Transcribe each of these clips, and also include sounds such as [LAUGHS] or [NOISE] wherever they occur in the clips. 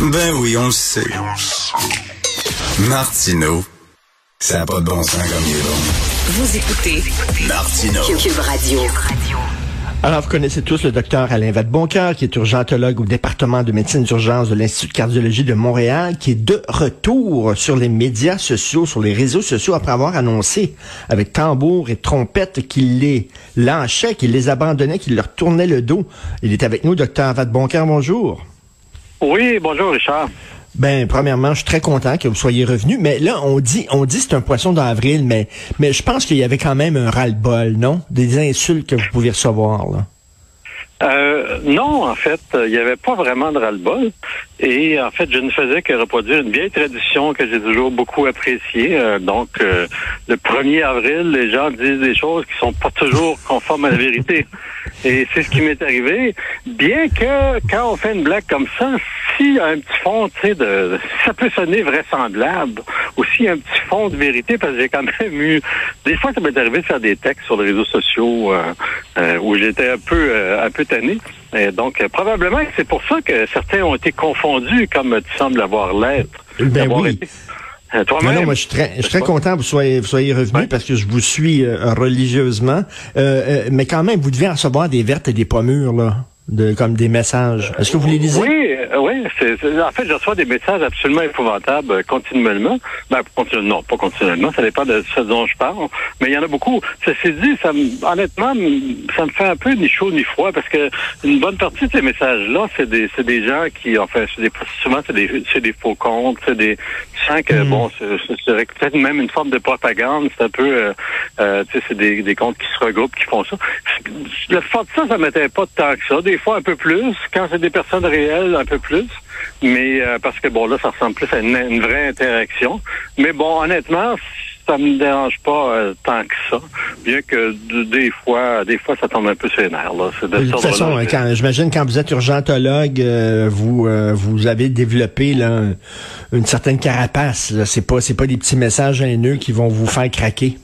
Ben oui, on le sait. Martineau, ça n'a pas de bon sens comme il est bon. Vous écoutez Martineau. Cube Radio. Alors, vous connaissez tous le docteur Alain Vadeboncoeur, qui est urgentologue au département de médecine d'urgence de l'Institut de cardiologie de Montréal, qui est de retour sur les médias sociaux, sur les réseaux sociaux, après avoir annoncé avec tambour et trompette qu'il les lâchait, qu'il les abandonnait, qu'il leur tournait le dos. Il est avec nous, docteur Vadeboncoeur, bonjour. Oui, bonjour Richard. Ben, premièrement, je suis très content que vous soyez revenu, mais là, on dit, on dit c'est un poisson d'avril, mais, mais je pense qu'il y avait quand même un ras-le-bol, non? Des insultes que vous pouviez recevoir, là. Euh, non, en fait, il n'y avait pas vraiment de ras-le-bol. Et en fait, je ne faisais que reproduire une vieille tradition que j'ai toujours beaucoup appréciée. Euh, donc, euh, le 1er avril, les gens disent des choses qui sont pas toujours [LAUGHS] conformes à la vérité. Et c'est ce qui m'est arrivé. Bien que quand on fait une blague comme ça, a un petit fond, tu sais, de, ça peut sonner vraisemblable. Aussi un petit fond de vérité, parce que j'ai quand même eu, des fois, ça m'est arrivé de faire des textes sur les réseaux sociaux euh, où j'étais un peu, un peu tanné. Et donc, probablement que c'est pour ça que certains ont été confondus, comme tu sembles avoir l'être. Ben oui. Été. Euh, Non, non, moi, je suis très, je suis très content que vous soyez, vous soyez revenu parce que je vous suis euh, religieusement. Euh, euh, mais quand même, vous devez en recevoir des vertes et des pommures, là, de, comme des messages. Est-ce que vous les lisez? Oui, euh, oui. c'est- c'est- en fait, je reçois des messages absolument épouvantables euh, continuellement. Ben, continu- non, pas continuellement, ça dépend de ce dont je parle. Mais il y en a beaucoup. Ceci dit, ça me, honnêtement, ça me fait un peu ni chaud ni froid parce que une bonne partie de ces messages-là, c'est des, c'est des gens qui, enfin, c'est des, souvent, c'est des, c'est des faux comptes, c'est des, tu sens que, Mm. bon, c'est- c'est c'est peut-être même une forme de propagande. C'est un peu, euh, euh, tu sais, c'est des, des comptes qui se regroupent, qui font ça. Le fait de ça, ça m'était pas tant que ça. Des fois, un peu plus. Quand c'est des personnes réelles, un peu plus. Mais euh, parce que bon, là, ça ressemble plus à une, une vraie interaction. Mais bon, honnêtement, ça me dérange pas euh, tant que ça. Bien que des fois, des fois, ça tombe un peu sur les nerfs. Là. De toute façon, quand, j'imagine quand vous êtes urgentologue, euh, vous vous avez développé là, un- une certaine carapace. C'est pas c'est pas des petits messages haineux qui vont vous faire craquer.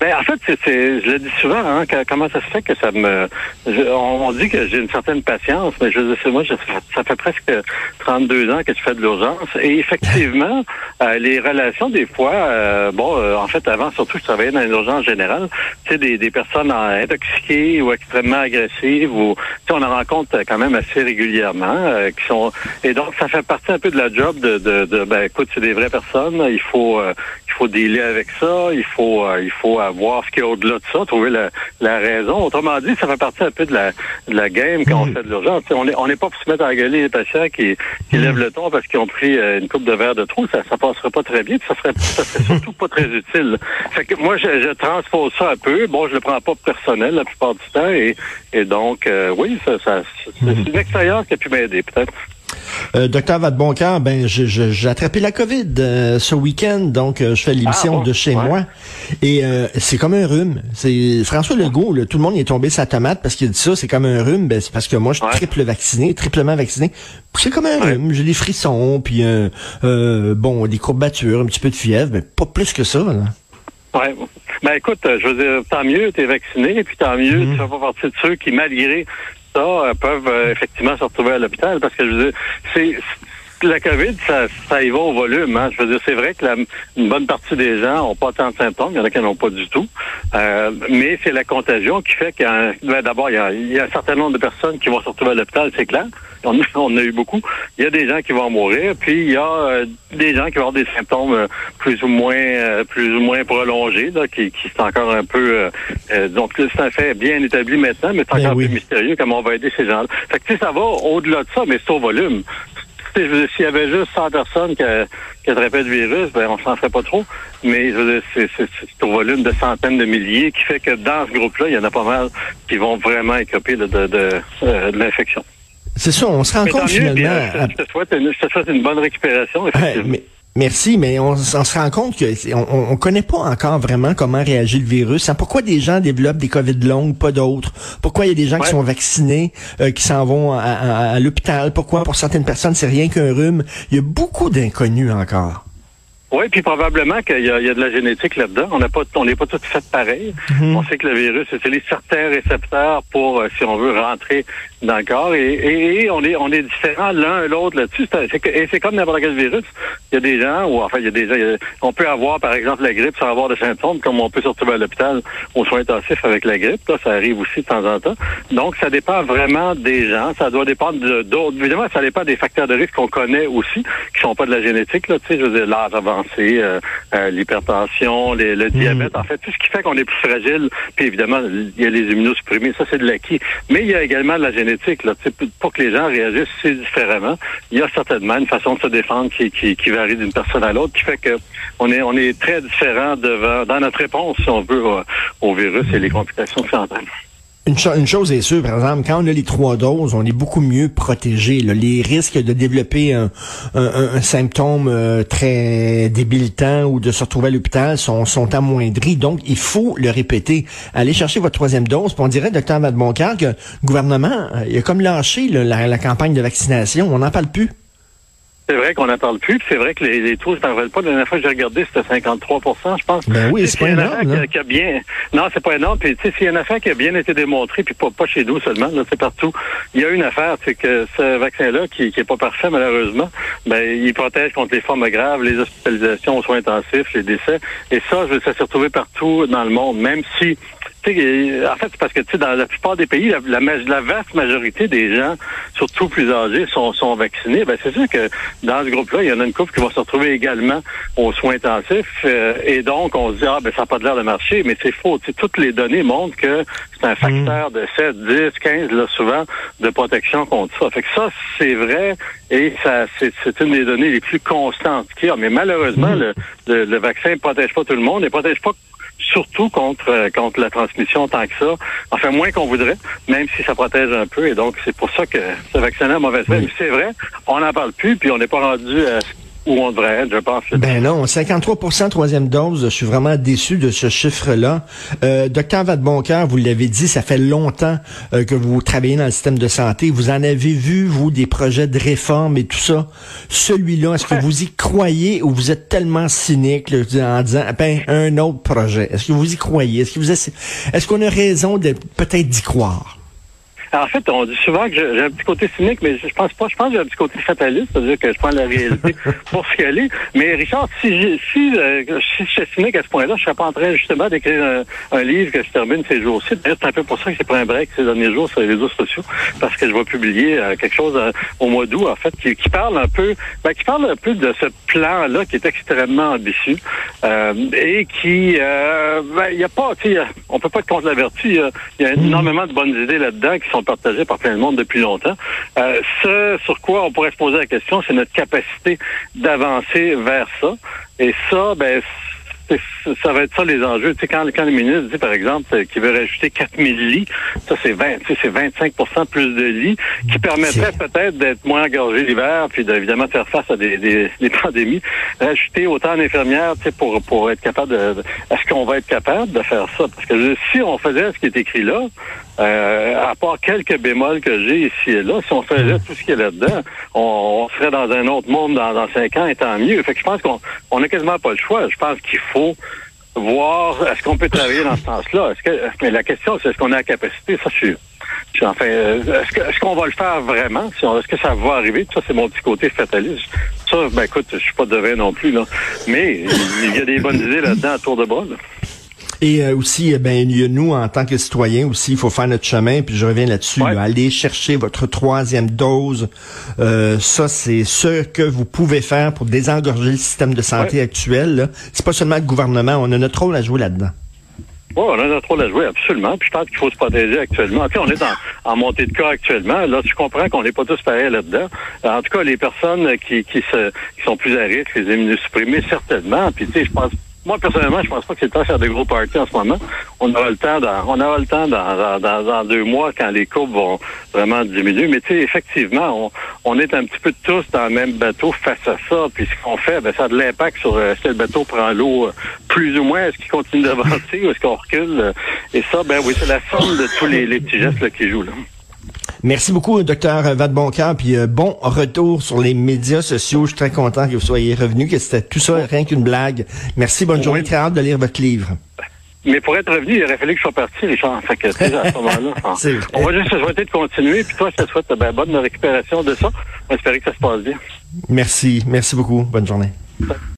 Ben, en fait, c'est, je le dis souvent, hein, que- comment ça se fait que ça me... on, dit que j'ai une certaine patience, mais je sais, moi, je- ça fait presque 32 ans que je fais de l'urgence. Et effectivement, [LAUGHS] euh, les relations, des fois, euh, bon, euh, en fait, avant, surtout, je travaillais dans une urgence générale, tu sais, des, des personnes intoxiquées ou extrêmement agressives, ou, tu sais, on en rencontre quand même assez régulièrement, qui sont... Et donc, ça fait partie un peu de la job de, de, de ben, écoute, c'est des vraies personnes, il faut... il faut dealer avec ça, il faut euh, il faut avoir ce qu'il y a au-delà de ça, trouver la, la raison. Autrement dit, ça fait partie un peu de la, de la game quand on fait de l'urgence. On n'est on n'est pas pour se mettre à gueuler les patients qui, qui lèvent le ton parce qu'ils ont pris euh, une coupe de verre de trop, ça ça passerait pas très bien, puis ça serait ça serait [LAUGHS] surtout pas très utile. Fait que moi je, je transpose ça un peu. Bon, je le prends pas personnel la plupart du temps et, et donc euh, oui, ça, ça c'est c'est une expérience qui a pu m'aider peut-être. Euh, docteur Vadeboncoeur, ben j'ai attrapé la COVID euh, ce week-end, donc euh, je fais l'émission Ah bon? de chez Ouais. moi. Et euh, c'est comme un rhume. C'est François Legault, là, tout le monde est tombé sa tomate parce qu'il dit ça, c'est comme un rhume. Ben, c'est parce que moi, je suis triple vacciné, triplement vacciné. C'est comme un Ouais. rhume. J'ai des frissons, puis bon, des courbatures, un petit peu de fièvre, mais pas plus que ça. Là. Ouais. Ben écoute, je veux dire, tant mieux, tu es vacciné, puis tant mieux, Mhm. tu fais pas partie de ceux qui, malgré ça, euh, peuvent euh, effectivement se retrouver à l'hôpital. Parce que je veux dire, c'est la COVID, ça, ça y va au volume. Hein. Je veux dire, c'est vrai que la, une bonne partie des gens n'ont pas tant de symptômes, il y en a qui n'en ont pas du tout. Euh, mais c'est la contagion qui fait qu'il y a un- ben, d'abord, il y, a, il y a un certain nombre de personnes qui vont se retrouver à l'hôpital, c'est clair. On, [LAUGHS] on en a eu beaucoup. Il y a des gens qui vont mourir, puis il y a euh, des gens qui vont avoir des symptômes euh, plus ou moins euh, plus ou moins prolongés, là, qui, qui sont encore un peu euh, donc c'est un fait bien établi maintenant, mais c'est Ben encore oui. plus mystérieux comment on va aider ces gens-là. Fait que tu sais, ça va au-delà de ça, mais c'est au volume. S'il y avait juste 100 personnes qui, qui attrapaient le virus, ben on s'en ferait pas trop. Mais je veux dire, c'est, au volume de centaines de milliers qui fait que dans ce groupe-là, il y en a pas mal qui vont vraiment écoper de, de, de, euh, de l'infection. C'est ça, on se rend Mais compte mieux, finalement. euh, je, te- je te souhaite une, je te souhaite une bonne récupération, Ouais, effectivement. mais- merci, mais on, se rend compte que c'est- on, on- on connaît pas encore vraiment comment réagit le virus. Hein, Pourquoi des gens développent des COVID longues, pas d'autres? Pourquoi il y a des gens qui sont vaccinés, euh, qui s'en vont à, à- à l'hôpital? Pourquoi pour certaines personnes c'est rien qu'un rhume? Il y a beaucoup d'inconnus encore. Oui, puis probablement qu'il y, a- il y a de la génétique là-dedans. On n'a pas, on n'est pas tous fait pareil. Mhm. On sait que le virus utilise certains récepteurs pour, euh, si on veut, rentrer dans le corps et, on est on est différents l'un et l'autre là-dessus. Et c'est comme n'importe quel virus. Il y a des gens, ou enfin il y a des gens, on peut avoir par exemple la grippe sans avoir de symptômes, comme on peut se retrouver à l'hôpital aux soins intensifs avec la grippe. Là, ça arrive aussi de temps en temps. Donc ça dépend vraiment des gens. Ça doit dépendre d'autres. Évidemment, ça dépend des facteurs de risque qu'on connaît aussi, qui sont pas de la génétique. Là, tu sais, je veux dire l'âge avancé, euh, euh, l'hypertension, le hmm. diabète. En fait, tout ce qui fait qu'on est plus fragile. Puis évidemment, il y a les immunosupprimés. Ça, c'est de l'acquis. Mais il y a également de la pour que les gens réagissent si différemment, il y a certainement une façon de se défendre qui, qui, qui varie d'une personne à l'autre, qui fait que on est on est très différent devant dans notre réponse, si on veut, au, virus et les complications qui s'entraînent. Une, chose est sûre, par exemple, quand on a les trois doses, on est beaucoup mieux protégé. Les risques de développer un, symptôme euh, très débilitant ou de se retrouver à l'hôpital sont, amoindris. Donc, il faut le répéter. Allez chercher votre troisième dose. on dirait, docteur Vadeboncoeur, que le gouvernement euh, il a comme lâché la campagne de vaccination. On n'en parle plus. C'est vrai qu'on n'en parle plus, c'est vrai que les, les taux ne s'envolent pas. La dernière fois que j'ai regardé, c'était 53 je pense. Ben oui, c'est pas énorme. Qui a, bien... Non, c'est pas énorme. Puis, tu sais, s'il y a une affaire qui a bien été démontrée, puis pas, pas chez nous seulement, là, c'est partout. Il y a une affaire, c'est que ce vaccin-là, qui, qui est pas parfait, malheureusement, ben, il protège contre les formes graves, les hospitalisations aux soins intensifs, les décès. Et ça, je ça s'est retrouvé partout dans le monde, même si en fait, c'est parce que tu sais, dans la plupart des pays, la, la, vaste majorité des gens, surtout plus âgés, sont, sont vaccinés. Ben, c'est sûr que dans ce groupe-là, il y en a une couple qui va se retrouver également aux soins intensifs. Euh, et donc, on se dit, ah, ben, ça n'a pas l'air de marcher, mais c'est faux. sais, toutes les données montrent que c'est un facteur de 7, 10, 15, là, souvent, de protection contre ça. Fait que ça, c'est vrai, et ça, c'est, une des données les plus constantes qu'il y a. Mais malheureusement, le, le, le vaccin ne protège pas tout le monde, ne protège pas surtout contre euh, contre la transmission tant que ça. Enfin, moins qu'on voudrait, même si ça protège un peu. Et donc, c'est pour ça que ce vaccin a mauvaise oui. C'est vrai, on n'en parle plus, puis on n'est pas rendu à où on devrait être, je pense. Ben non, 53 troisième dose, je suis vraiment déçu de ce chiffre-là. Euh, Docteur Vadeboncoeur, vous l'avez dit, ça fait longtemps euh, que vous travaillez dans le système de santé. Vous en avez vu, vous, des projets de réforme et tout ça. Celui-là, est-ce que vous y croyez ou vous êtes tellement cynique en disant, ben, un autre projet? Est-ce que vous y croyez? Est-ce que vous est-ce qu'on a raison de peut-être d'y croire? En fait, on dit souvent que j'ai un petit côté cynique, mais je pense pas. Je pense que j'ai un petit côté fataliste, c'est-à-dire que je prends la réalité [LAUGHS] pour ce qu'elle est. Mais Richard, si si, euh, si je suis cynique à ce point-là, je serais pas en train justement d'écrire un, livre que je termine ces jours-ci. D'ailleurs, c'est un peu pour ça que j'ai pris un break ces derniers jours sur les réseaux sociaux, parce que je vais publier euh, quelque chose euh, au mois d'août, en fait, qui, qui, parle un peu, ben, qui parle un peu de ce plan-là qui est extrêmement ambitieux et qui, ben, il y a pas, tu sais, on peut pas être contre la vertu. Il y a, énormément de bonnes idées là-dedans qui sont partagé par plein de monde depuis longtemps. Euh, ce sur quoi on pourrait se poser la question, c'est notre capacité d'avancer vers ça. Et ça, ben, ça va être ça les enjeux. Tu sais, quand, quand le ministre dit, par exemple, qu'il veut rajouter 4000 lits, ça c'est 20, c'est 25% plus de lits qui permettrait peut-être d'être moins engorgé l'hiver, puis d'évidemment faire face à des, des, des, [LAUGHS] pandémies. Rajouter autant d'infirmières, tu sais, pour, pour être capable de, est-ce qu'on va être capable de faire ça? Parce que si on faisait ce qui est écrit là, euh, à part quelques bémols que j'ai ici et là, si on faisait tout ce qui est là-dedans, on, serait dans un autre monde dans, dans cinq ans et tant mieux. Fait que je pense qu'on on a quasiment pas le choix. Je pense qu'il faut voir est-ce qu'on peut travailler dans ce sens-là? Est-ce que mais la question c'est est-ce qu'on a la capacité, ça je suis. Enfin, euh, est-ce qu'on va le faire vraiment? Est-ce que ça va arriver? Ça, c'est mon petit côté fataliste. Ça, ben écoute, je suis pas devin non plus, là. Mais il y a des bonnes idées là-dedans à tour de bras. Et euh, aussi, eh ben, nous, en tant que citoyens aussi, il faut faire notre chemin. Puis je reviens là-dessus. aller chercher votre troisième dose. Euh, ça, c'est ce que vous pouvez faire pour désengorger le système de santé actuel. C'est pas seulement le gouvernement. On a notre rôle à jouer là-dedans. Oui, on a notre rôle à jouer, absolument. Puis je pense qu'il faut se protéger actuellement. Tu on est en, montée de cas actuellement. Là, tu comprends qu'on n'est pas tous pareils là-dedans. En tout cas, les personnes qui, qui, se, qui sont plus à risque, les immunosupprimés, certainement. Puis, tu sais, je pense moi, personnellement, je pense pas que c'est le temps de faire des gros parties en ce moment. On aura le temps dans, on aura le temps dans, dans, deux mois quand les courbes vont vraiment diminuer. Mais tu sais, effectivement, on, on est un petit peu tous dans le même bateau face à ça. Puis ce qu'on fait, ben, ça a de l'impact sur euh, que le bateau prend l'eau euh, plus ou moins, est-ce qu'il continue d'avancer [LAUGHS] ou est-ce qu'on recule? Et ça, ben oui, c'est la somme de tous les, les petits gestes là, qui jouent là. Merci beaucoup, docteur Vadeboncoeur, puis euh, bon retour sur les médias sociaux. Je suis très content que vous soyez revenu, que c'était tout ça rien qu'une blague. Merci, bonne journée, très hâte de lire votre livre. mais pour être revenu, il aurait fallu que je sois parti. Fait que, tu sais, à ce moment-là, [LAUGHS] on va juste se souhaiter de continuer. Puis toi, je te souhaite ben, bonne récupération de ça. On espère que ça se passe bien. Merci. Merci beaucoup. Bonne journée.